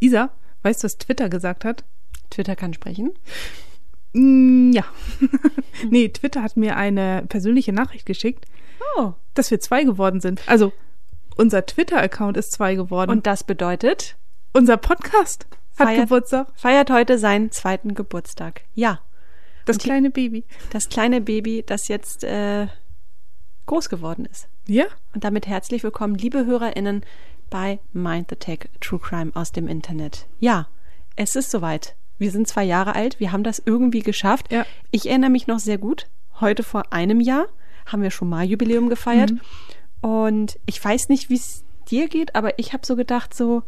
Isa, weißt du, was Twitter gesagt hat? Twitter kann sprechen. Mm, ja. nee, Twitter hat mir eine persönliche Nachricht geschickt, Oh. dass wir zwei geworden sind. Also, unser Twitter-Account ist zwei geworden. Und das bedeutet, unser Podcast hat Feiert- Geburtstag. feiert heute seinen zweiten Geburtstag. Ja, Das Und kleine Baby. das kleine Baby, das jetzt äh, groß geworden ist. Ja? Und damit herzlich willkommen, liebe HörerInnen, bei Mind the Tech True Crime aus dem Internet. Ja, es ist soweit. Wir sind zwei Jahre alt, wir haben das irgendwie geschafft. Ja. Ich erinnere mich noch sehr gut. Heute vor einem Jahr haben wir schon mal Jubiläum gefeiert. Und ich weiß nicht, wie es dir geht, aber ich habe so gedacht, so,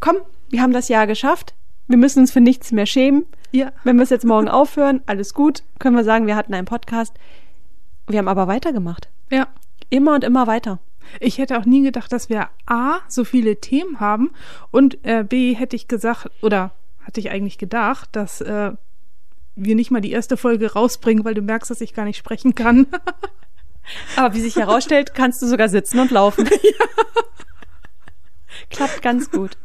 komm, wir haben das Jahr geschafft. Wir müssen uns für nichts mehr schämen. Ja. Wenn wir es jetzt morgen aufhören, alles gut, können wir sagen, wir hatten einen Podcast. Wir haben aber weitergemacht. Ja. Immer und immer weiter. Ich hätte auch nie gedacht, dass wir A, so viele Themen haben und äh, B, hätte ich gesagt, oder hatte ich eigentlich gedacht, dass äh, wir nicht mal die erste Folge rausbringen, weil du merkst, dass ich gar nicht sprechen kann. Aber wie sich herausstellt, kannst du sogar sitzen und laufen. Klappt ganz gut.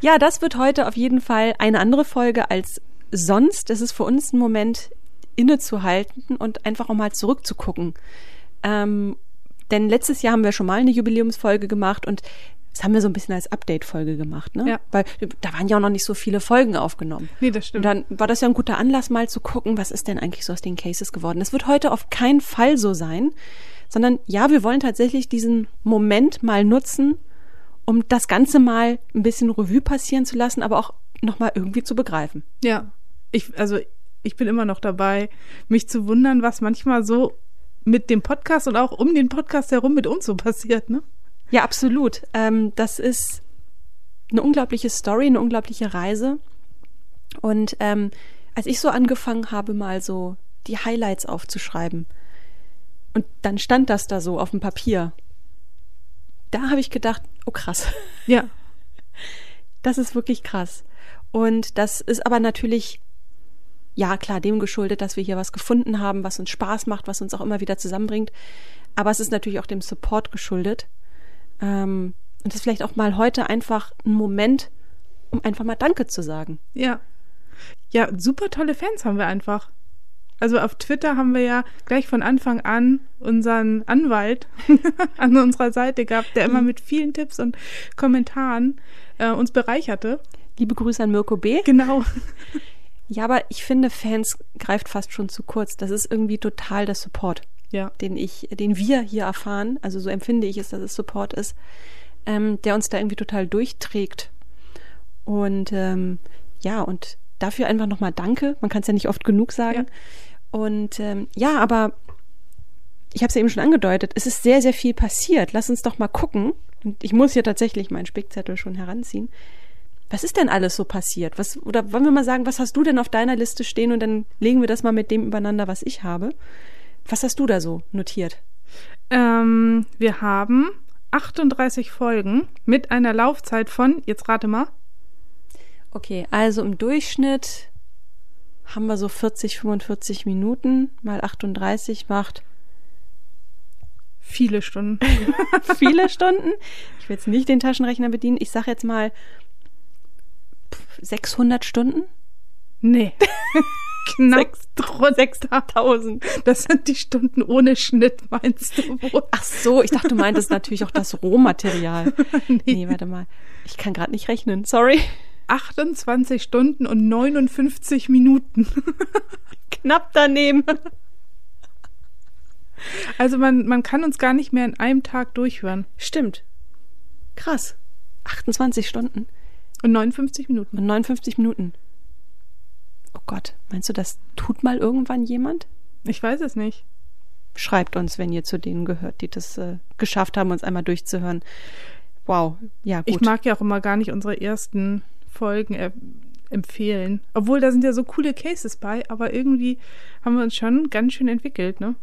Ja, das wird heute auf jeden Fall eine andere Folge als sonst. Es ist für uns ein Moment, innezuhalten und einfach auch mal zurückzugucken. Ähm, denn letztes Jahr haben wir schon mal eine Jubiläumsfolge gemacht und das haben wir so ein bisschen als Update-Folge gemacht, ne? Ja. Weil da waren ja auch noch nicht so viele Folgen aufgenommen. nee, das Und stimmt. dann war das ja ein guter Anlass, mal zu gucken, was ist denn eigentlich so aus den Cases geworden. Das wird heute auf keinen Fall so sein, sondern ja, wir wollen tatsächlich diesen Moment mal nutzen, um das Ganze mal ein bisschen Revue passieren zu lassen, aber auch nochmal irgendwie zu begreifen. Ja, ich, also ich bin immer noch dabei, mich zu wundern, was manchmal so mit dem Podcast und auch um den Podcast herum mit uns so passiert, ne? Ja, absolut. Ähm, das ist eine unglaubliche Story, eine unglaubliche Reise. Und ähm, als ich so angefangen habe, mal so die Highlights aufzuschreiben, und dann stand das da so auf dem Papier, da habe ich gedacht, oh krass, Ja, das ist wirklich krass. Und das ist aber natürlich, ja klar, dem geschuldet, dass wir hier was gefunden haben, was uns Spaß macht, was uns auch immer wieder zusammenbringt. Aber es ist natürlich auch dem Support geschuldet. Ähm, und das ist vielleicht auch mal heute einfach ein Moment, um einfach mal Danke zu sagen. ja. Ja, super tolle Fans haben wir einfach. Also auf Twitter haben wir ja gleich von Anfang an unseren Anwalt an unserer Seite gehabt, der immer mit vielen Tipps und Kommentaren äh, uns bereicherte. Liebe Grüße an Mirko B. Genau. Ja, aber ich finde, Fans greift fast schon zu kurz. Das ist irgendwie total der Support. Ja. den ich, den wir hier erfahren, also so empfinde ich es, dass es Support ist, ähm, der uns da irgendwie total durchträgt. Und ähm, ja, und dafür einfach nochmal Danke. Man kann es ja nicht oft genug sagen. Und ähm, ja, aber ich habe es ja eben schon angedeutet, es ist sehr, sehr viel passiert. Lass uns doch mal gucken. Und ich muss hier tatsächlich meinen Spickzettel schon heranziehen. Was ist denn alles so passiert? Was, oder wollen wir mal sagen, was hast du denn auf deiner Liste stehen und dann legen wir das mal mit dem übereinander, was ich habe. Was hast du da so notiert? Ähm, wir haben 38 Folgen mit einer Laufzeit von, jetzt rate mal, Okay, also im Durchschnitt haben wir so 40, 45 Minuten mal 38 macht viele Stunden. viele Stunden. Ich will jetzt nicht den Taschenrechner bedienen. Ich sage jetzt mal 600 Stunden. Nee. Knapp Sechs- drunter 6000. Das sind die Stunden ohne Schnitt, meinst du wohl? Ach so, ich dachte, du meintest natürlich auch das Rohmaterial. Nee. Nee, warte mal. Ich kann gerade nicht rechnen. Sorry. 28 Stunden und 59 Minuten. Knapp daneben. Also man, man kann uns gar nicht mehr in einem Tag durchhören. Stimmt. Krass. 28 Stunden Und 59 Minuten. und 59 Minuten. Oh Gott, meinst du, das tut mal irgendwann jemand? Ich weiß es nicht. Schreibt uns, wenn ihr zu denen gehört, die das äh, geschafft haben, uns einmal durchzuhören. Wow, ja gut. Ich mag ja auch immer gar nicht unsere ersten Folgen äh, empfehlen. Obwohl, da sind ja so coole Cases bei, aber irgendwie haben wir uns schon ganz schön entwickelt, ne?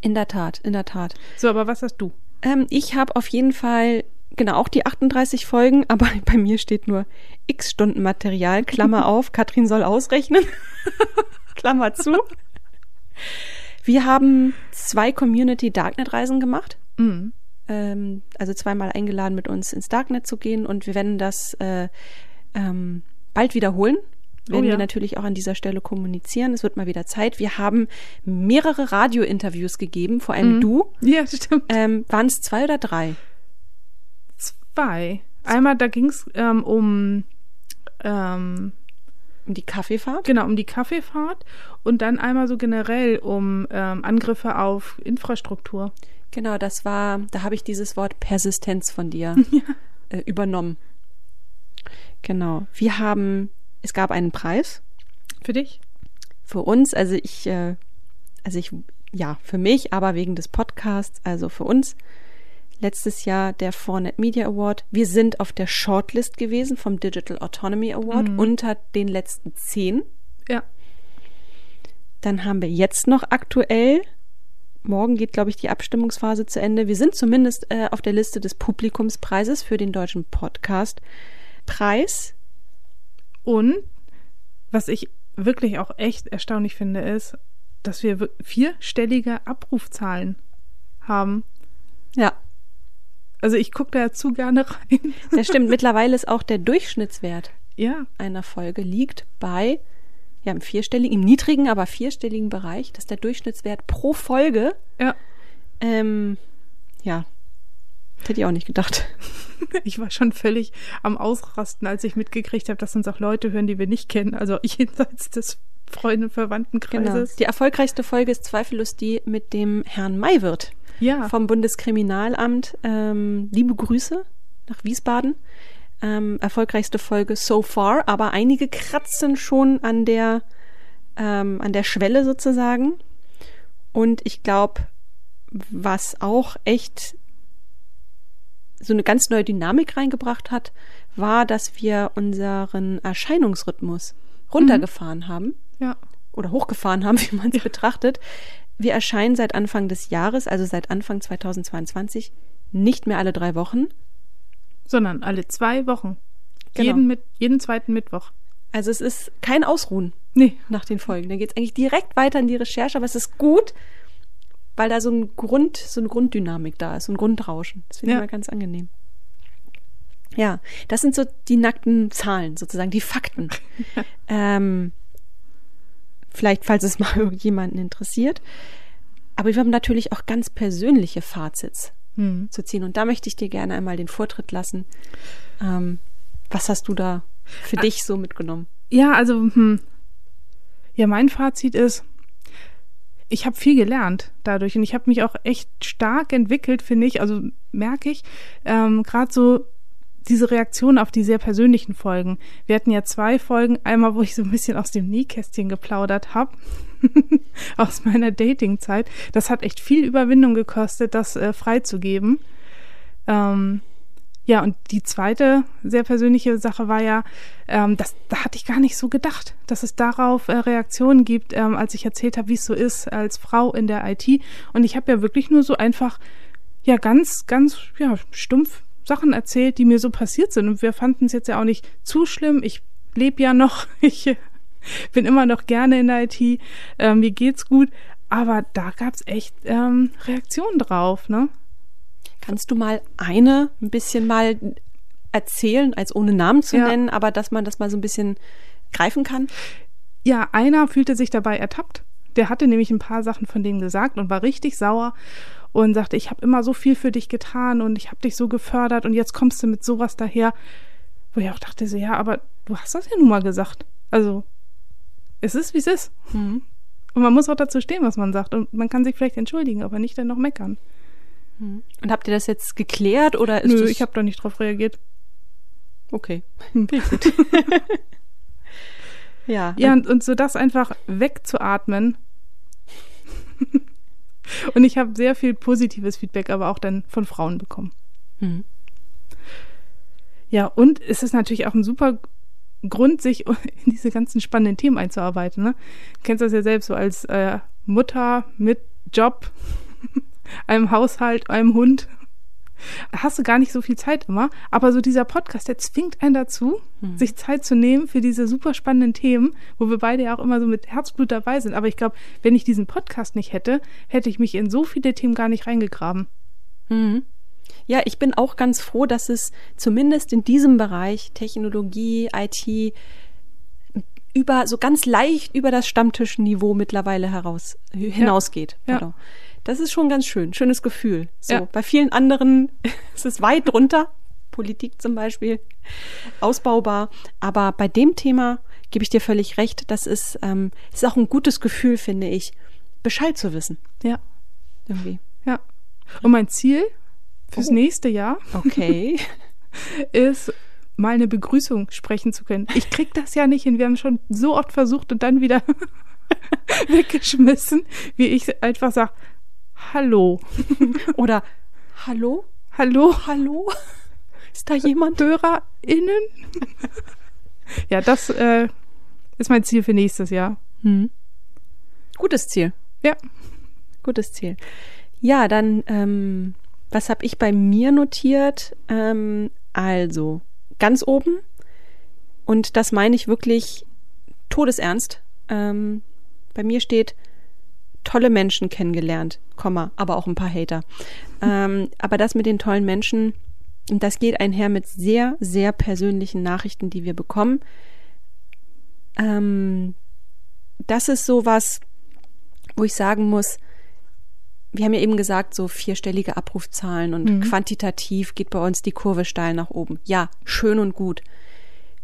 in der Tat, in der Tat. So, aber was hast du? Ähm, ich habe auf jeden Fall genau auch die 38 Folgen, aber bei mir steht nur x Stunden Material, Klammer auf, Katrin soll ausrechnen, Klammer zu. Wir haben zwei Community Darknet Reisen gemacht. Mhm. ähm, also zweimal eingeladen, mit uns ins Darknet zu gehen und wir werden das äh, ähm, bald wiederholen. Werden Oh ja. wir natürlich auch an dieser Stelle kommunizieren. Es wird mal wieder Zeit. Wir haben mehrere Radiointerviews gegeben, vor allem Mhm. du. Ja, stimmt. Ähm, Waren es zwei oder drei? Zwei. Einmal, da ging es ähm, um ähm, Um die Kaffeefahrt? genau um die Kaffeefahrt und dann einmal so generell um ähm, Angriffe auf Infrastruktur. Genau, das war, da habe ich dieses Wort Persistenz von dir äh, übernommen. Genau. Wir haben, es gab einen Preis Für dich? für uns, also ich, äh, also ich, ja, für mich, aber wegen des Podcasts, also für uns. Letztes Jahr der Fornet Media Award. Wir sind auf der Shortlist gewesen vom Digital Autonomy Award unter den letzten zehn. Ja. Dann haben wir jetzt noch aktuell, morgen geht, glaube ich, die Abstimmungsphase zu Ende. Wir sind zumindest äh, auf der Liste des Publikumspreises für den deutschen Podcast. Preis. Und was ich wirklich auch echt erstaunlich finde, ist, dass wir- vierstellige Abrufzahlen haben. Ja, Also ich gucke da zu gerne rein. das stimmt. Mittlerweile ist auch der Durchschnittswert Ja, einer Folge liegt bei, ja, im vierstelligen, im niedrigen, aber vierstelligen Bereich. Das ist der Durchschnittswert pro Folge. ja. Ähm, ja, das hätte ich auch nicht gedacht. Ich war schon völlig am Ausrasten, als ich mitgekriegt habe, dass uns auch Leute hören, die wir nicht kennen. Also jenseits des Freunde- und Genau. Verwandtenkreises. Die erfolgreichste Folge ist zweifellos die mit dem Herrn Maywirth Ja, vom Bundeskriminalamt. Ähm, liebe Grüße nach Wiesbaden. Ähm, erfolgreichste Folge so far, aber einige kratzen schon an der, ähm, an der Schwelle sozusagen. Und ich glaube, was auch echt so eine ganz neue Dynamik reingebracht hat, war, dass wir unseren Erscheinungsrhythmus runtergefahren haben ja. oder hochgefahren haben, wie man es betrachtet. Wir erscheinen seit Anfang des Jahres, also seit Anfang 2022, nicht mehr alle drei Wochen. Sondern alle zwei Wochen. Genau. Jeden, mit, jeden zweiten Mittwoch. Also es ist kein Ausruhen Nee, nach den Folgen. Da geht es eigentlich direkt weiter in die Recherche, aber es ist gut, weil da so ein Grund, so eine Grunddynamik da ist, so ein Grundrauschen. Das finde ich Ja. mal ganz angenehm. Ja, das sind so die nackten Zahlen, sozusagen, die Fakten. ähm, vielleicht, falls es mal irgendjemanden interessiert. Aber wir haben natürlich auch ganz persönliche Fazits hm. zu ziehen. Und da möchte ich dir gerne einmal den Vortritt lassen. Ähm, was hast du da für Ah. dich so mitgenommen? Ja, also, hm. ja, mein Fazit ist, ich habe viel gelernt dadurch und ich habe mich auch echt stark entwickelt, finde ich. Also merke ich, ähm, gerade so diese Reaktion auf die sehr persönlichen Folgen. Wir hatten ja zwei Folgen, einmal, wo ich so ein bisschen aus dem Nähkästchen geplaudert habe, aus meiner Datingzeit. Das hat echt viel Überwindung gekostet, das äh, freizugeben. Ähm, ja, und die zweite sehr persönliche Sache war ja, ähm, das, da hatte ich gar nicht so gedacht, dass es darauf äh, Reaktionen gibt, ähm, als ich erzählt habe, wie es so ist als Frau in der IT. Und ich habe ja wirklich nur so einfach, ja, ganz, ganz, ja, stumpf Sachen erzählt, die mir so passiert sind. Und wir fanden es jetzt ja auch nicht zu schlimm. Ich lebe ja noch, ich äh, bin immer noch gerne in der IT, ähm, mir geht's gut. Aber da gab's echt ähm, Reaktionen drauf, ne? Kannst du mal eine ein bisschen mal erzählen, als ohne Namen zu Ja. nennen, aber dass man das mal so ein bisschen greifen kann? Ja, einer fühlte sich dabei ertappt. Der hatte nämlich ein paar Sachen von denen gesagt und war richtig sauer und sagte, ich habe immer so viel für dich getan und ich habe dich so gefördert und jetzt kommst du mit sowas daher. Wo ich auch dachte, so, ja, aber du hast das ja nun mal gesagt. Also, es ist, wie es ist. Mhm. Und man muss auch dazu stehen, was man sagt. Und man kann sich vielleicht entschuldigen, aber nicht dann noch meckern. Und habt ihr das jetzt geklärt oder ist Nö, ich habe da nicht drauf reagiert. okay. Hm. Gut. ja. Ja, und, und so das einfach wegzuatmen. Und ich habe sehr viel positives Feedback, aber auch dann von Frauen bekommen. Mhm. Ja, und es ist natürlich auch ein super Grund, sich in diese ganzen spannenden Themen einzuarbeiten. Ne? Du kennst das ja selbst so als äh, Mutter mit Job, einem Haushalt, einem Hund. Hast du gar nicht so viel Zeit immer. Aber so dieser Podcast, der zwingt einen dazu, sich Zeit zu nehmen für diese super spannenden Themen, wo wir beide ja auch immer so mit Herzblut dabei sind. Aber ich glaube, wenn ich diesen Podcast nicht hätte, hätte ich mich in so viele Themen gar nicht reingegraben. Mhm. Ja, ich bin auch ganz froh, dass es zumindest in diesem Bereich Technologie, IT über so ganz leicht über das Stammtischniveau mittlerweile heraus hinausgeht. Ja. Das ist schon ganz schön, schönes Gefühl. So, Ja. bei vielen anderen ist es weit drunter, Politik zum Beispiel, ausbaubar. Aber bei dem Thema gebe ich dir völlig recht. Das ist, ähm, ist auch ein gutes Gefühl, finde ich, Bescheid zu wissen. Ja, Irgendwie. ja. Und mein Ziel fürs Oh. nächste Jahr Okay. ist, mal eine Begrüßung sprechen zu können. Ich krieg das ja nicht hin. Wir haben schon so oft versucht und dann wieder weggeschmissen, wie ich einfach sage, hallo, Oder Hallo? hallo, Hallo? Ist da jemand? HörerInnen. ja, das äh, ist mein Ziel für nächstes Jahr. Hm. Gutes Ziel. Ja, Gutes Ziel. Ja, dann, ähm, was habe ich bei mir notiert? Ähm, also, ganz oben, und das meine ich wirklich todesernst, ähm, bei mir steht, tolle Menschen kennengelernt, Komma, aber auch ein paar Hater. ähm, aber das mit den tollen Menschen, das geht einher mit sehr, sehr persönlichen Nachrichten, die wir bekommen. Ähm, das ist sowas, wo ich sagen muss, wir haben ja eben gesagt, so vierstellige Abrufzahlen und Mhm. quantitativ geht bei uns die Kurve steil nach oben. Ja, schön und gut.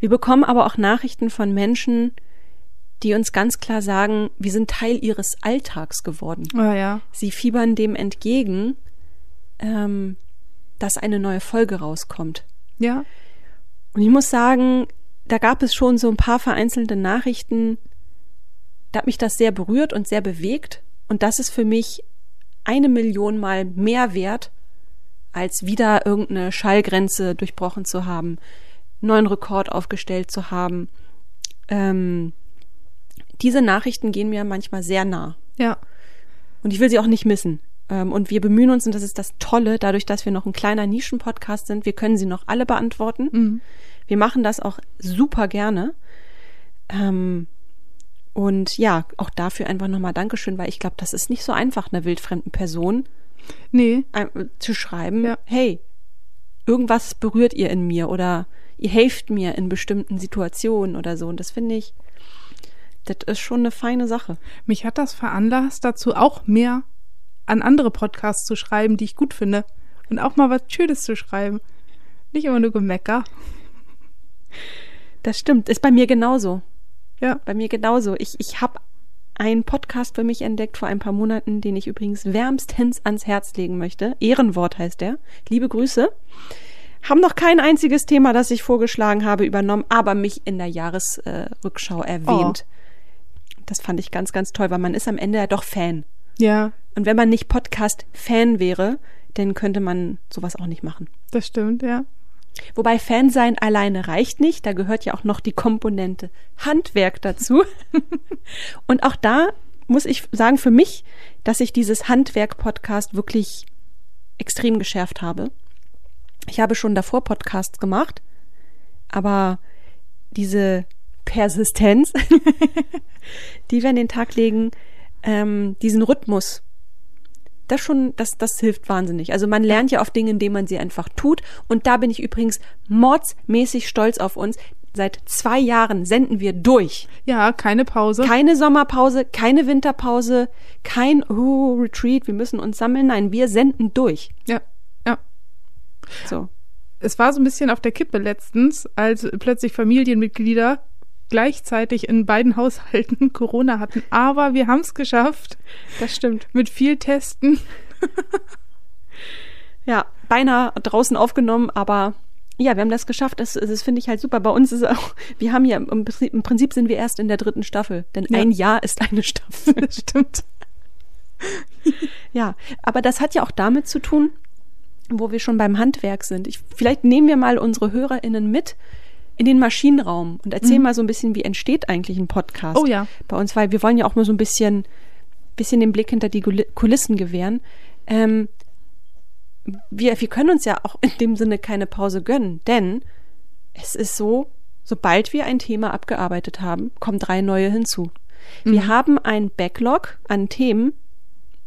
Wir bekommen aber auch Nachrichten von Menschen, die uns ganz klar sagen, wir sind Teil ihres Alltags geworden. ah, ja, Sie fiebern dem entgegen, ähm, dass eine neue Folge rauskommt. ja, Und ich muss sagen, da gab es schon so ein paar vereinzelte Nachrichten, da hat mich das sehr berührt und sehr bewegt. Und das ist für mich eine Million Mal mehr wert, als wieder irgendeine Schallgrenze durchbrochen zu haben, neuen Rekord aufgestellt zu haben. Ähm, diese Nachrichten gehen mir manchmal sehr nah. ja, Und ich will sie auch nicht missen. Ähm, Und wir bemühen uns, und das ist das Tolle, dadurch, dass wir noch ein kleiner Nischenpodcast sind, wir können sie noch alle beantworten. mhm. Wir machen das auch super gerne. Ähm, und ja, auch dafür einfach nochmal Dankeschön, weil ich glaube, das ist nicht so einfach, einer wildfremden Person nee, zu schreiben, Ja. hey, irgendwas berührt ihr in mir oder ihr helft mir in bestimmten Situationen oder so. Und das finde ich, das ist schon eine feine Sache. mich hat das veranlasst, dazu auch mehr an andere Podcasts zu schreiben, die ich gut finde. Und auch mal was Schönes zu schreiben. Nicht immer nur Gemecker. Das stimmt. Ist bei mir genauso. Ja, Bei mir genauso. Ich, ich habe einen Podcast für mich entdeckt vor ein paar Monaten, den ich übrigens wärmstens ans Herz legen möchte. Ehrenwort heißt der. Liebe Grüße. Haben noch kein einziges Thema, das ich vorgeschlagen habe, übernommen, aber mich in der Jahresrückschau erwähnt. Das fand ich ganz, ganz toll, weil man ist am Ende ja doch Fan. ja, Und wenn man nicht Podcast-Fan wäre, dann könnte man sowas auch nicht machen. das stimmt, ja. Wobei Fan sein alleine reicht nicht, da gehört ja auch noch die Komponente Handwerk dazu. Und auch da muss ich sagen für mich, dass ich dieses Handwerk-Podcast wirklich extrem geschärft habe. Ich habe schon davor Podcasts gemacht, aber diese Persistenz, die wir an den Tag legen, ähm, diesen Rhythmus, das schon, das, das hilft wahnsinnig. Also man lernt ja auf Dinge, indem man sie einfach tut. Und da bin ich übrigens mordsmäßig stolz auf uns. Seit zwei Jahren senden wir durch. Ja, keine Pause. Keine Sommerpause, keine Winterpause, kein oh, Retreat, wir müssen uns sammeln. Nein, wir senden durch. ja, ja. So. Es war so ein bisschen auf der Kippe letztens, als plötzlich Familienmitglieder gleichzeitig in beiden Haushalten Corona hatten. Aber wir haben es geschafft. Das stimmt. Mit viel Testen. Ja, beinahe draußen aufgenommen, aber ja, wir haben das geschafft. Das, das finde ich halt super. Bei uns ist auch, wir haben ja im Prinzip, im Prinzip sind wir erst in der dritten Staffel, denn Ja. ein Jahr ist eine Staffel. Das stimmt. Ja, aber das hat ja auch damit zu tun, wo wir schon beim Handwerk sind. Ich, vielleicht nehmen wir mal unsere HörerInnen mit in den Maschinenraum und erzählen mal so ein bisschen, wie entsteht eigentlich ein Podcast Oh ja. bei uns, weil wir wollen ja auch mal so ein bisschen, bisschen den Blick hinter die Kulissen gewähren. Ähm, wir, wir können uns ja auch in dem Sinne keine Pause gönnen, denn es ist so, sobald wir ein Thema abgearbeitet haben, kommen drei neue hinzu. Wir haben ein Backlog an Themen,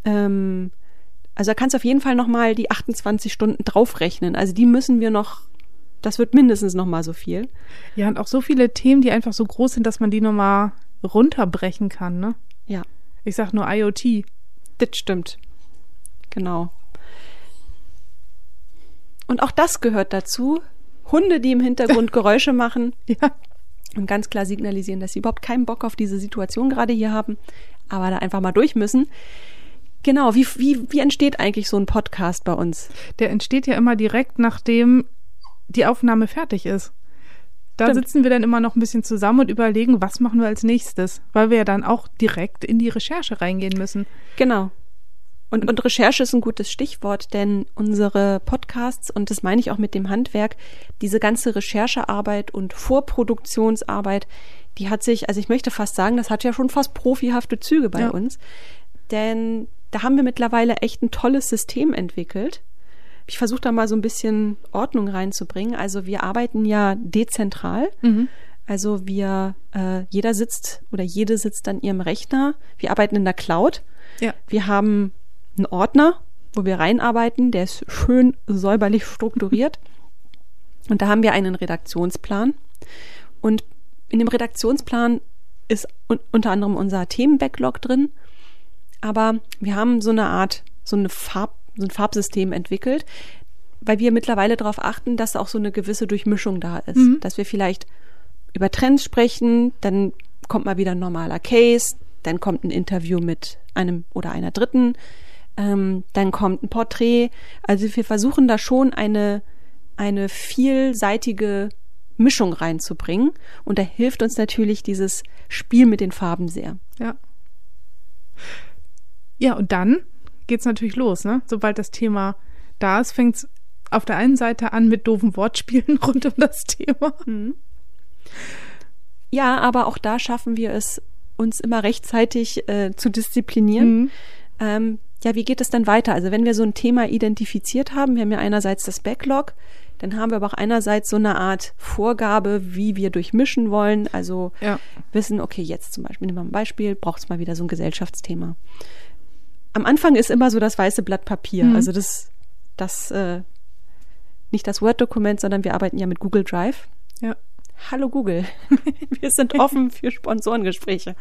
ähm, Also da kannst du auf jeden Fall nochmal die 28 Stunden draufrechnen. Also die müssen wir noch, das wird mindestens nochmal so viel. Ja, und auch so viele Themen, die einfach so groß sind, dass man die nochmal runterbrechen kann, ne? Ja. Ich sag nur IoT. Das stimmt. Genau. Und auch das gehört dazu. Hunde, die im Hintergrund Geräusche machen Ja. und ganz klar signalisieren, dass sie überhaupt keinen Bock auf diese Situation gerade hier haben, aber da einfach mal durch müssen. Genau, wie, wie, wie entsteht eigentlich so ein Podcast bei uns? Der entsteht ja immer direkt, nachdem die Aufnahme fertig ist. Da Stimmt. sitzen wir dann immer noch ein bisschen zusammen und überlegen, was machen wir als nächstes, weil wir ja dann auch direkt in die Recherche reingehen müssen. Genau. Und, und Recherche ist ein gutes Stichwort, denn unsere Podcasts, und das meine ich auch mit dem Handwerk, diese ganze Recherchearbeit und Vorproduktionsarbeit, die hat sich, also ich möchte fast sagen, das hat ja schon fast profihafte Züge bei Ja. uns. Denn da haben wir mittlerweile echt ein tolles System entwickelt. Ich versuche da mal so ein bisschen Ordnung reinzubringen. Also wir arbeiten ja dezentral. Also wir, äh, jeder sitzt oder jede sitzt an ihrem Rechner. Wir arbeiten in der Cloud. Ja. Wir haben einen Ordner, wo wir reinarbeiten, der ist schön säuberlich strukturiert. Und da haben wir einen Redaktionsplan. Und in dem Redaktionsplan ist un unter anderem unser Themenbacklog drin. Aber wir haben so eine Art, so eine Farb, so ein Farbsystem entwickelt, weil wir mittlerweile darauf achten, dass auch so eine gewisse Durchmischung da ist. Dass wir vielleicht über Trends sprechen, dann kommt mal wieder ein normaler Case, dann kommt ein Interview mit einem oder einer Dritten, ähm, dann kommt ein Porträt. Also wir versuchen da schon eine, eine vielseitige Mischung reinzubringen. Und da hilft uns natürlich dieses Spiel mit den Farben sehr. Ja. Ja, und dann geht's natürlich los, ne? Sobald das Thema da ist, fängt's auf der einen Seite an mit doofen Wortspielen rund um das Thema. Ja, aber auch da schaffen wir es, uns immer rechtzeitig äh, zu disziplinieren. Mhm. Ähm, ja, wie geht es dann weiter? Also wenn wir so ein Thema identifiziert haben, wir haben ja einerseits das Backlog, dann haben wir aber auch einerseits so eine Art Vorgabe, wie wir durchmischen wollen. Also Ja. wissen, okay, jetzt zum Beispiel, nehmen wir mal ein Beispiel, braucht es mal wieder so ein Gesellschaftsthema. Am Anfang ist immer so das weiße Blatt Papier. Mhm. Also das, das, äh, nicht das Word-Dokument, sondern wir arbeiten ja mit Google Drive. Ja. Hallo Google, wir sind offen für Sponsorengespräche.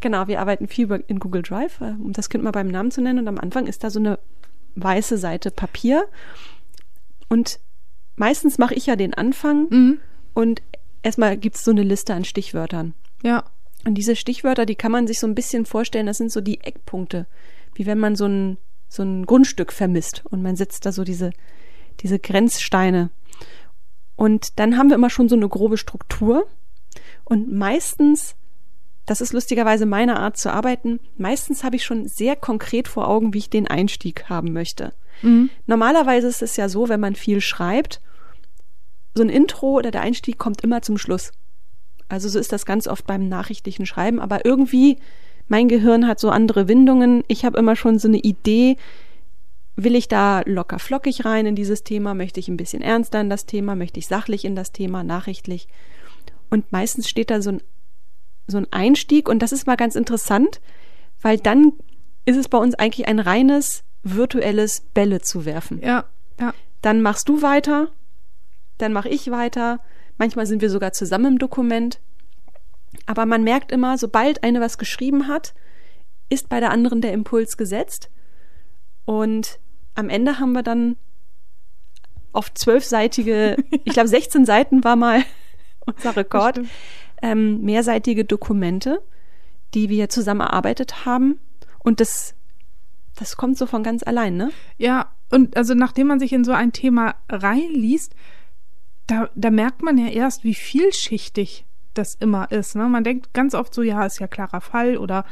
Genau, wir arbeiten viel in Google Drive, äh, um das Kind mal beim Namen zu nennen. Und am Anfang ist da so eine weiße Seite Papier. Und meistens mache ich ja den Anfang Mhm. und erstmal gibt es so eine Liste an Stichwörtern. Ja. Und diese Stichwörter, die kann man sich so ein bisschen vorstellen, das sind so die Eckpunkte, wie wenn man so ein, so ein Grundstück vermisst und man setzt da so diese, diese Grenzsteine. Und dann haben wir immer schon so eine grobe Struktur. Und meistens, das ist lustigerweise meine Art zu arbeiten, meistens habe ich schon sehr konkret vor Augen, wie ich den Einstieg haben möchte. Mhm. Normalerweise ist es ja so, wenn man viel schreibt, so ein Intro oder der Einstieg kommt immer zum Schluss. Also so ist das ganz oft beim nachrichtlichen Schreiben, aber irgendwie mein Gehirn hat so andere Windungen. Ich habe immer schon so eine Idee, will ich da locker flockig rein in dieses Thema, möchte ich ein bisschen ernster in das Thema, möchte ich sachlich in das Thema, nachrichtlich. Und meistens steht da so ein, so ein Einstieg und das ist mal ganz interessant, weil dann ist es bei uns eigentlich ein reines virtuelles Bälle zu werfen. Ja. Ja. Dann machst du weiter, dann mache ich weiter. Manchmal sind wir sogar zusammen im Dokument. Aber man merkt immer, sobald eine was geschrieben hat, ist bei der anderen der Impuls gesetzt. Und am Ende haben wir dann auf zwölfseitige, ich glaube 16 Seiten war mal unser Rekord, ähm, mehrseitige Dokumente, die wir zusammen erarbeitet haben. Und das, das kommt so von ganz allein, ne? Ja, und also nachdem man sich in so ein Thema reinliest, da, da merkt man ja erst, wie vielschichtig das immer ist. Ne? Man denkt ganz oft so, ja, ist ja klarer Fall oder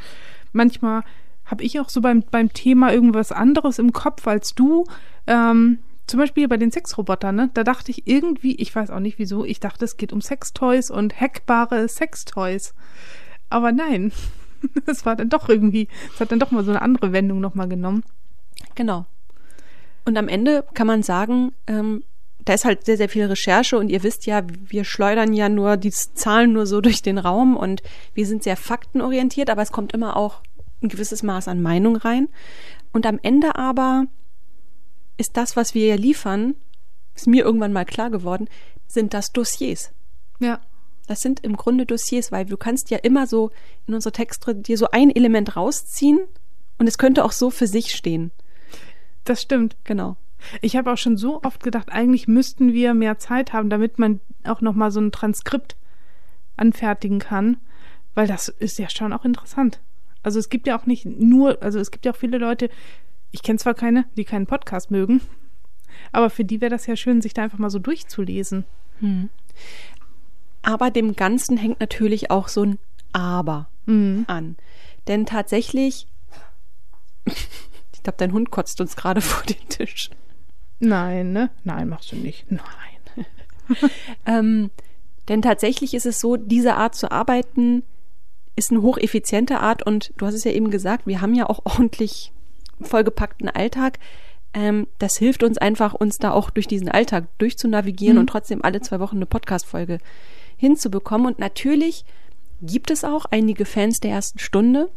manchmal habe ich auch so beim, beim Thema irgendwas anderes im Kopf als du. Ähm, zum Beispiel bei den Sexrobotern, ne? Da dachte ich irgendwie, ich weiß auch nicht wieso, ich dachte, es geht um Sextoys und hackbare Sextoys. Aber nein, es war dann doch irgendwie, es hat dann doch mal so eine andere Wendung nochmal genommen. Genau. Und am Ende kann man sagen, ähm, da ist halt sehr, sehr viel Recherche und ihr wisst ja, wir schleudern ja nur die Zahlen nur so durch den Raum und wir sind sehr faktenorientiert, aber es kommt immer auch ein gewisses Maß an Meinung rein. Und am Ende aber ist das, was wir ja liefern, ist mir irgendwann mal klar geworden, sind das Dossiers. Ja. Das sind im Grunde Dossiers, weil du kannst ja immer so in unsere Texte dir so ein Element rausziehen und es könnte auch so für sich stehen. Das stimmt. Genau. Ich habe auch schon so oft gedacht, eigentlich müssten wir mehr Zeit haben, damit man auch noch mal so ein Transkript anfertigen kann, weil das ist ja schon auch interessant. Also es gibt ja auch nicht nur, also es gibt ja auch viele Leute, ich kenne zwar keine, die keinen Podcast mögen, aber für die wäre das ja schön, sich da einfach mal so durchzulesen. Hm. Aber dem Ganzen hängt natürlich auch so ein Aber Mhm. an. Denn tatsächlich, ich glaube, dein Hund kotzt uns gerade vor den Tisch. Nein, ne? Nein, machst du nicht. Nein. Ähm, denn tatsächlich ist es so, diese Art zu arbeiten ist eine hocheffiziente Art und du hast es ja eben gesagt, wir haben ja auch ordentlich vollgepackten Alltag. Ähm, das hilft uns einfach, uns da auch durch diesen Alltag durchzunavigieren Mhm. und trotzdem alle zwei Wochen eine Podcast-Folge hinzubekommen. Und natürlich gibt es auch einige Fans der ersten Stunde,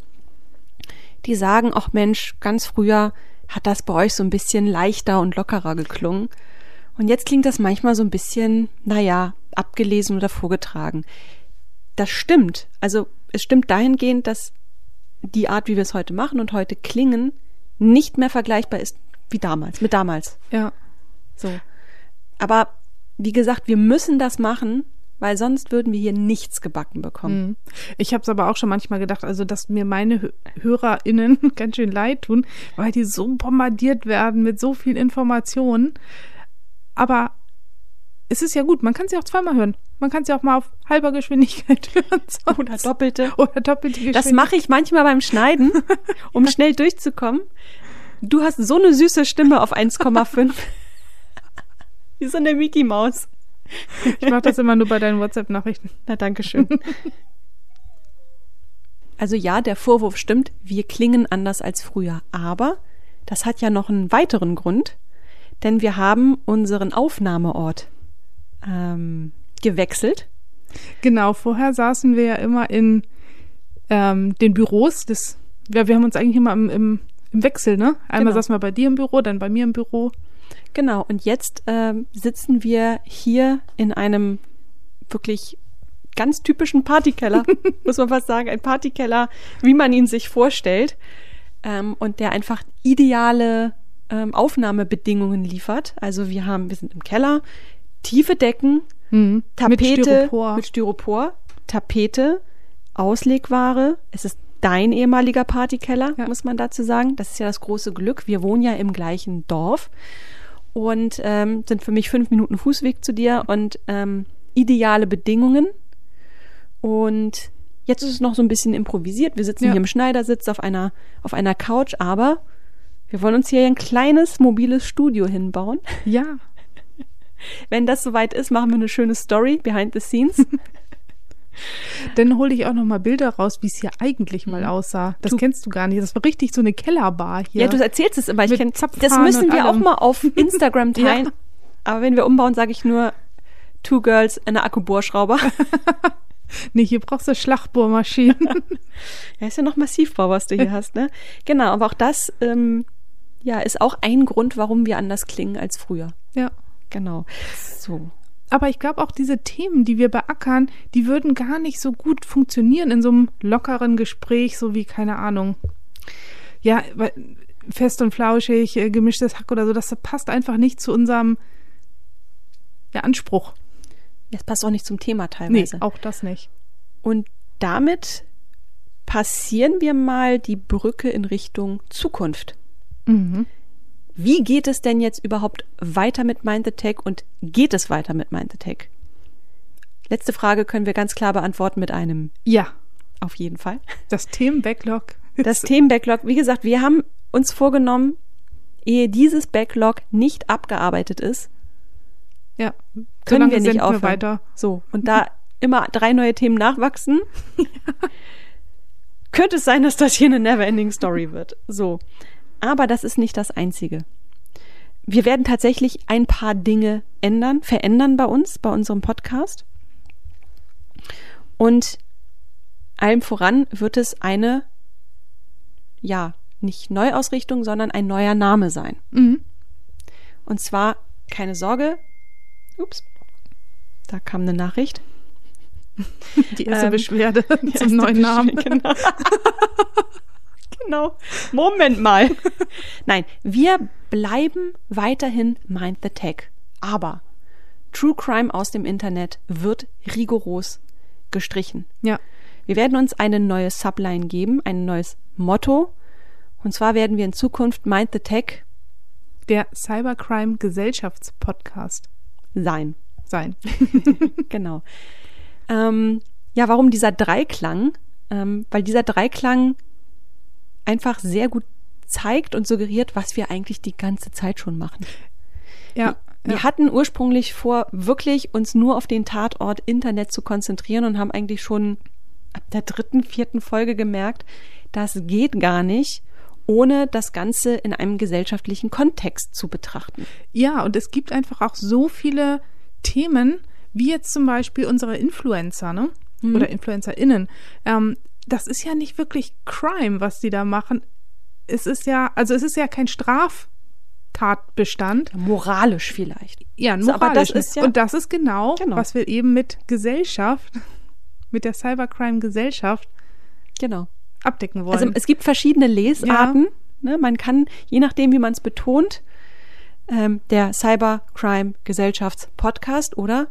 die sagen, ach Mensch, ganz früher hat das bei euch so ein bisschen leichter und lockerer geklungen. Und jetzt klingt das manchmal so ein bisschen, naja, abgelesen oder vorgetragen. Das stimmt. Also es stimmt dahingehend, dass die Art, wie wir es heute machen und heute klingen, nicht mehr vergleichbar ist wie damals, mit damals. Ja. So. Aber wie gesagt, wir müssen das machen, weil sonst würden wir hier nichts gebacken bekommen. Mhm. Ich habe es aber auch schon manchmal gedacht, also dass mir meine Hö- HörerInnen ganz schön leid tun, weil die so bombardiert werden mit so viel Informationen. Aber es ist ja gut, man kann sie auch zweimal hören. Man kann sie auch mal auf halber Geschwindigkeit hören. sonst- Oder doppelte. Oder doppelte Geschwindigkeit. Das mache ich manchmal beim Schneiden, um schnell durchzukommen. Du hast so eine süße Stimme auf 1,5. Wie so eine Mickey Maus. Ich mache das immer nur bei deinen WhatsApp-Nachrichten. Na, danke schön. Also ja, der Vorwurf stimmt, wir klingen anders als früher. Aber das hat ja noch einen weiteren Grund, denn wir haben unseren Aufnahmeort ähm, gewechselt. Genau, vorher saßen wir ja immer in ähm, den Büros des, ja, wir haben uns eigentlich immer im, im, im Wechsel, ne? Einmal Genau. saßen wir bei dir im Büro, dann bei mir im Büro. Genau, und jetzt ähm, sitzen wir hier in einem wirklich ganz typischen Partykeller, muss man fast sagen, ein Partykeller, wie man ihn sich vorstellt, ähm, und der einfach ideale ähm, Aufnahmebedingungen liefert. Also wir haben, wir sind im Keller, tiefe Decken, Mhm. Tapete Mit Styropor. mit Styropor, Tapete, Auslegware. Es ist dein ehemaliger Partykeller, Ja. muss man dazu sagen. Das ist ja das große Glück. Wir wohnen ja im gleichen Dorf und ähm, sind für mich fünf Minuten Fußweg zu dir und ähm, ideale Bedingungen. Und jetzt ist es noch so ein bisschen improvisiert. Wir sitzen Ja. hier im Schneidersitz auf einer, auf einer Couch, aber wir wollen uns hier ein kleines mobiles Studio hinbauen. Ja, Wenn das soweit ist, machen wir eine schöne Story behind the scenes. dann hole ich auch noch mal Bilder raus, wie es hier eigentlich mal aussah. Das Du- kennst du gar nicht. Das war richtig so eine Kellerbar hier. Ja, du erzählst es immer. Ich Mit kenn, Zapfhahn das müssen wir auch allem. mal auf Instagram teilen. Ja. Aber wenn wir umbauen, sage ich nur Two Girls, eine Akkubohrschrauber. nee, hier brauchst du Schlagbohrmaschinen. ja, ist ja noch Massivbau, was du hier hast, ne? Genau, aber auch das ähm, ja, ist auch ein Grund, warum wir anders klingen als früher. ja. Genau. So. Aber ich glaube auch diese Themen, die wir beackern, die würden gar nicht so gut funktionieren in so einem lockeren Gespräch, so wie, keine Ahnung. Ja, fest und flauschig, äh, gemischtes Hack oder so, das passt einfach nicht zu unserem ja, Anspruch. Das passt auch nicht zum Thema Nee, teilweise. auch das nicht. Und damit passieren wir mal die Brücke in Richtung Zukunft. Mhm. Wie geht es denn jetzt überhaupt weiter mit Mind the Tech und geht es weiter mit Mind the Tech? Letzte Frage können wir ganz klar beantworten mit einem Ja, auf jeden Fall. das Themen-Backlog. Das Themen-Backlog, wie gesagt, wir haben uns vorgenommen, ehe dieses Backlog nicht abgearbeitet ist, ja, können wir nicht aufhören. wir weiter. So, und da immer drei neue Themen nachwachsen, könnte es sein, dass das hier eine Neverending Story wird. So. Aber das ist nicht das Einzige. Wir werden tatsächlich ein paar Dinge ändern, verändern bei uns, bei unserem Podcast. Und allem voran wird es eine ja, nicht Neuausrichtung, sondern ein neuer Name sein. Mhm. Und zwar, keine Sorge, ups, da kam eine Nachricht. Die erste Ähm, Beschwerde Die zum erste neuen Namen. Beschwerde, Genau. genau. Moment mal. Nein, wir bleiben weiterhin Mind the Tech. Aber True Crime aus dem Internet wird rigoros gestrichen. Ja. Wir werden uns eine neue Subline geben, ein neues Motto. Und zwar werden wir in Zukunft Mind the Tech Der Cybercrime Gesellschaftspodcast sein. sein. Genau. Ähm, ja, warum dieser Dreiklang? Ähm, weil dieser Dreiklang einfach sehr gut zeigt und suggeriert, was wir eigentlich die ganze Zeit schon machen. Ja. Wir ja. hatten ursprünglich vor, wirklich uns nur auf den Tatort Internet zu konzentrieren und haben eigentlich schon ab der dritten, vierten Folge gemerkt, das geht gar nicht, ohne das Ganze in einem gesellschaftlichen Kontext zu betrachten. Ja, und es gibt einfach auch so viele Themen, wie jetzt zum Beispiel unsere Influencer, ne? Mhm. Oder InfluencerInnen. Ähm, das ist ja nicht wirklich Crime, was die da machen. Es ist ja, also es ist ja kein Straftatbestand. Moralisch vielleicht. Ja, So, aber das moralisch. ist ja- Und das ist genau, Genau. was wir eben mit Gesellschaft, mit der Cybercrime-Gesellschaft Genau. abdecken wollen. Also es gibt verschiedene Lesarten. Ne? Man kann, je nachdem, wie man es betont, ähm, der Cybercrime Gesellschaftspodcast oder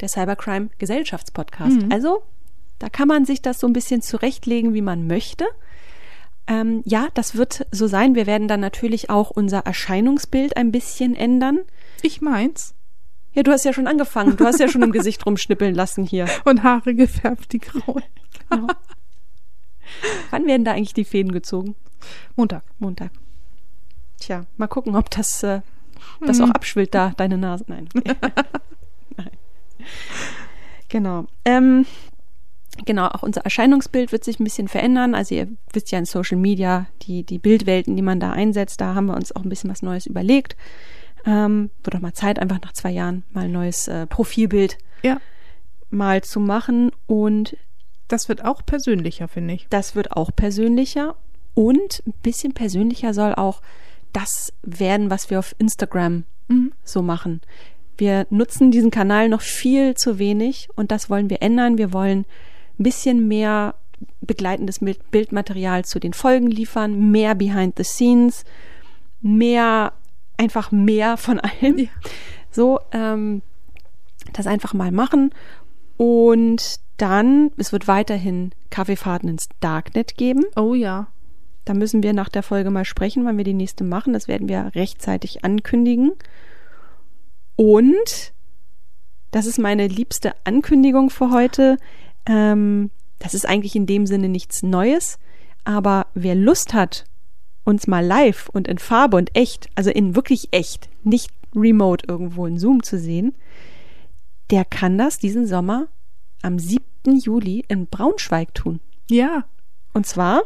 der Cybercrime Gesellschaftspodcast. Mhm. Also da kann man sich das so ein bisschen zurechtlegen, wie man möchte. Ähm, ja, das wird so sein. Wir werden dann natürlich auch unser Erscheinungsbild ein bisschen ändern. ich meins. Ja, du hast ja schon angefangen. Du hast ja schon im Gesicht rumschnippeln lassen hier. Und Haare gefärbt, die grauen. Genau. Wann werden da eigentlich die Fäden gezogen? Montag. Montag. Tja, mal gucken, ob das, äh, das Mhm. auch abschwillt da, deine Nase. Nein. Nein. Genau. Ähm, genau, auch unser Erscheinungsbild wird sich ein bisschen verändern. Also ihr wisst ja in Social Media, die, die Bildwelten, die man da einsetzt, da haben wir uns auch ein bisschen was Neues überlegt. Ähm, wird doch mal Zeit, einfach nach zwei Jahren mal ein neues äh, Profilbild Ja, mal zu machen. Und das wird auch persönlicher, finde ich. das wird auch persönlicher und ein bisschen persönlicher soll auch das werden, was wir auf Instagram Mhm. so machen. Wir nutzen diesen Kanal noch viel zu wenig und das wollen wir ändern. Wir wollen ein bisschen mehr begleitendes Bild- Bildmaterial zu den Folgen liefern, mehr Behind the Scenes, mehr, einfach mehr von allem. Ja. So, ähm, das einfach mal machen. Und dann, es wird weiterhin Kaffeefahrten ins Darknet geben. Oh ja. Da müssen wir nach der Folge mal sprechen, wann wir die nächste machen. Das werden wir rechtzeitig ankündigen. Und das ist meine liebste Ankündigung für heute. Ähm, das ist eigentlich in dem Sinne nichts Neues. Aber wer Lust hat, uns mal live und in Farbe und echt, also in wirklich echt, nicht remote irgendwo in Zoom zu sehen, der kann das diesen Sommer am 7. Juli in Braunschweig tun. Ja, Und zwar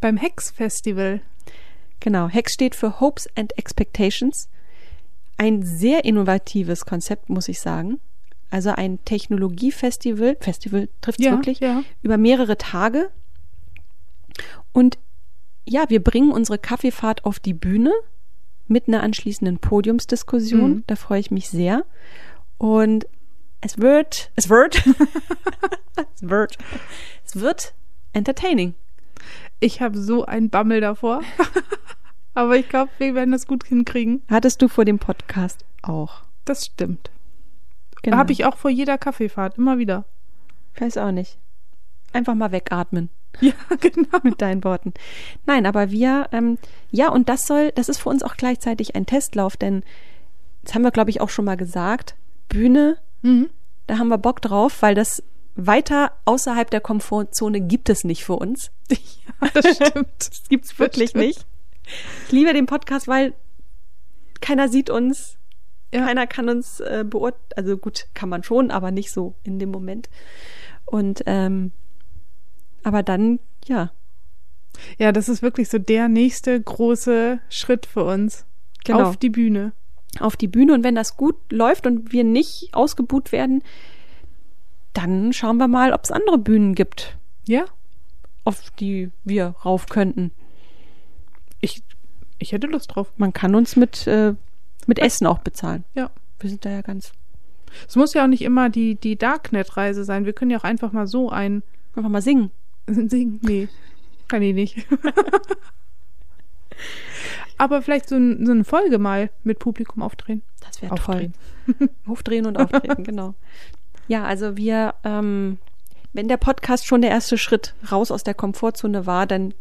beim Hex-Festival. Genau, Hex steht für Hopes and Expectations. Ein sehr innovatives Konzept, muss ich sagen. Also ein Technologiefestival, Festival trifft es Ja, wirklich, ja. über mehrere Tage. Und ja, wir bringen unsere Kaffeefahrt auf die Bühne mit einer anschließenden Podiumsdiskussion. Mhm. Da freue ich mich sehr. Und es wird, es wird, es wird, es wird entertaining. Ich habe so einen Bammel davor. Aber ich glaube, wir werden das gut hinkriegen. Hattest du vor dem Podcast auch? Das stimmt. Genau. Habe ich auch vor jeder Kaffeefahrt, immer wieder. Ich weiß auch nicht. Einfach mal wegatmen Ja, genau. mit deinen Worten. Nein, aber wir, ähm, ja, und das soll, das ist für uns auch gleichzeitig ein Testlauf, denn das haben wir, glaube ich, auch schon mal gesagt. Bühne, Mhm. da haben wir Bock drauf, weil das weiter außerhalb der Komfortzone gibt es nicht für uns. Ja, das stimmt. Das gibt's wirklich stimmt. nicht. Ich liebe den Podcast, weil keiner sieht uns, Ja. keiner kann uns äh, beurteilen. Also gut, kann man schon, aber nicht so in dem Moment. Und ähm, aber dann, ja, Ja, das ist wirklich so der nächste große Schritt für uns. Genau. Auf die Bühne. auf die Bühne und wenn das gut läuft und wir nicht ausgebuht werden, dann schauen wir mal, ob es andere Bühnen gibt, Ja, auf die wir rauf könnten. Ich hätte Lust drauf. Man kann uns mit, äh, mit Essen auch bezahlen. Ja. Wir sind da ja ganz. Es muss ja auch nicht immer die, die Darknet-Reise sein. Wir können ja auch einfach mal so ein Einfach mal singen. singen. Nee, kann ich nicht. Aber vielleicht so, ein, so eine Folge mal mit Publikum aufdrehen. Das wäre toll. Aufdrehen. Aufdrehen und auftreten, genau. Ja, also wir, ähm, wenn der Podcast schon der erste Schritt raus aus der Komfortzone war, dann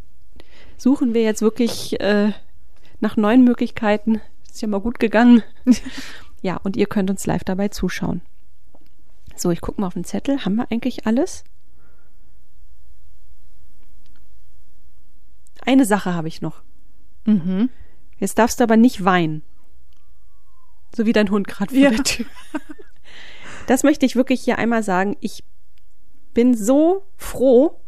suchen wir jetzt wirklich äh, nach neuen Möglichkeiten. Ist ja mal gut gegangen. ja, und ihr könnt uns live dabei zuschauen. So, ich gucke mal auf den Zettel. Haben wir eigentlich alles? Eine Sache habe ich noch. Mhm. Jetzt darfst du aber nicht weinen. So wie dein Hund gerade vor Ja. der Tür. Das möchte ich wirklich hier einmal sagen. Ich bin so froh,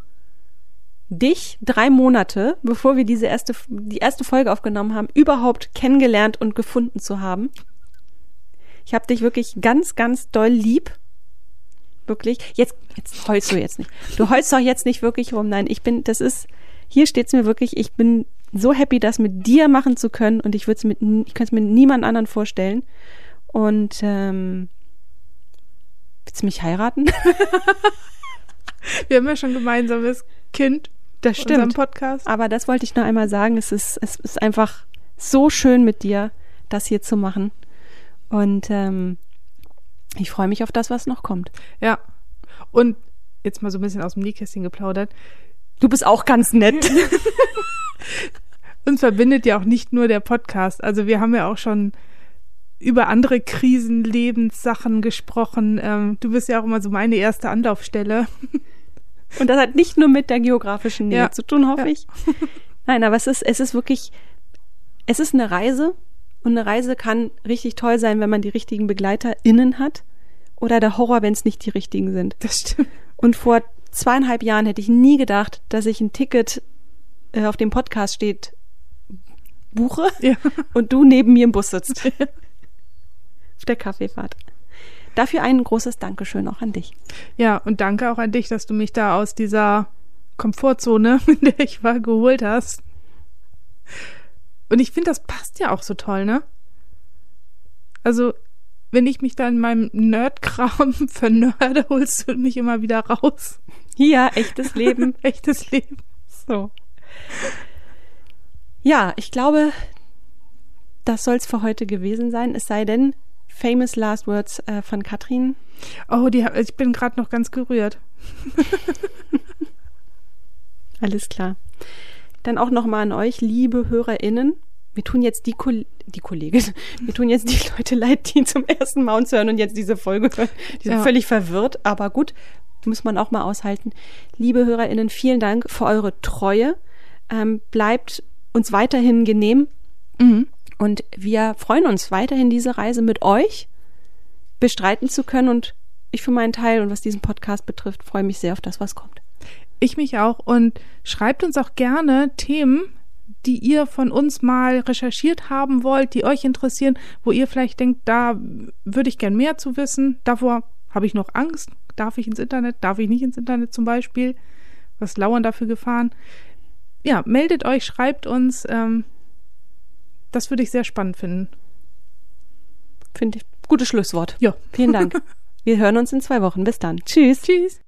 dich drei Monate, bevor wir diese erste, die erste Folge aufgenommen haben, überhaupt kennengelernt und gefunden zu haben. Ich habe dich wirklich ganz, ganz doll lieb. Wirklich. Jetzt, jetzt heulst du jetzt nicht. Du heulst doch jetzt nicht wirklich rum. Nein, ich bin, das ist, hier steht's mir wirklich, ich bin so happy, das mit dir machen zu können und ich würde es mit, ich könnte es mit niemand anderen vorstellen. Und ähm, willst du mich heiraten? Wir haben ja schon gemeinsames Kind. Das in unserem Podcast. Aber das wollte ich nur einmal sagen. Es ist, es ist einfach so schön mit dir, das hier zu machen. Und ähm, ich freue mich auf das, was noch kommt. Ja. Und jetzt mal so ein bisschen aus dem Nähkästchen geplaudert. Du bist auch ganz nett. Uns verbindet ja auch nicht nur der Podcast. Also wir haben ja auch schon über andere Krisen, Lebenssachen gesprochen. Ähm, du bist ja auch immer so meine erste Anlaufstelle. Und das hat nicht nur mit der geografischen Nähe Ja. zu tun, hoffe Ja. ich. Nein, aber es ist, es ist wirklich, es ist eine Reise. Und eine Reise kann richtig toll sein, wenn man die richtigen BegleiterInnen hat. Oder der Horror, wenn es nicht die richtigen sind. Das stimmt. Und vor zweieinhalb Jahren hätte ich nie gedacht, dass ich ein Ticket, äh, auf dem Podcast steht, buche Ja. und du neben mir im Bus sitzt. auf der Kaffeefahrt. Dafür ein großes Dankeschön auch an dich. Ja, und danke auch an dich, dass du mich da aus dieser Komfortzone, in der ich war, geholt hast. Und ich finde, das passt ja auch so toll, ne? Also, wenn ich mich da in meinem Nerdkram vernörde, holst du mich immer wieder raus. Hier, echtes Leben. Echtes Leben. So. Ja, ich glaube, das soll es für heute gewesen sein. Es sei denn, famous last words äh, von Katrin. Oh, die, ich bin gerade noch ganz gerührt. Alles klar. Dann auch nochmal an euch, liebe HörerInnen. Wir tun jetzt die, Kol die Kollegin, wir tun jetzt die Leute leid, die zum ersten Mal uns hören und jetzt diese Folge hören. Die sind Ja. völlig verwirrt, aber gut, muss man auch mal aushalten. Liebe HörerInnen, vielen Dank für eure Treue. Ähm, bleibt uns weiterhin genehm Mhm. Und wir freuen uns weiterhin, diese Reise mit euch bestreiten zu können. Und ich für meinen Teil und was diesen Podcast betrifft, freue mich sehr auf das, was kommt. Ich mich auch. Und schreibt uns auch gerne Themen, die ihr von uns mal recherchiert haben wollt, die euch interessieren, wo ihr vielleicht denkt, da würde ich gern mehr zu wissen. Davor habe ich noch Angst. Darf ich ins Internet? Darf ich nicht ins Internet zum Beispiel? Was lauern da für Gefahren? Ja, meldet euch, schreibt uns. Ähm, das würde ich sehr spannend finden. Finde ich gutes Schlusswort. Ja. Vielen Dank. Wir hören uns in zwei Wochen. Bis dann. Tschüss. Tschüss.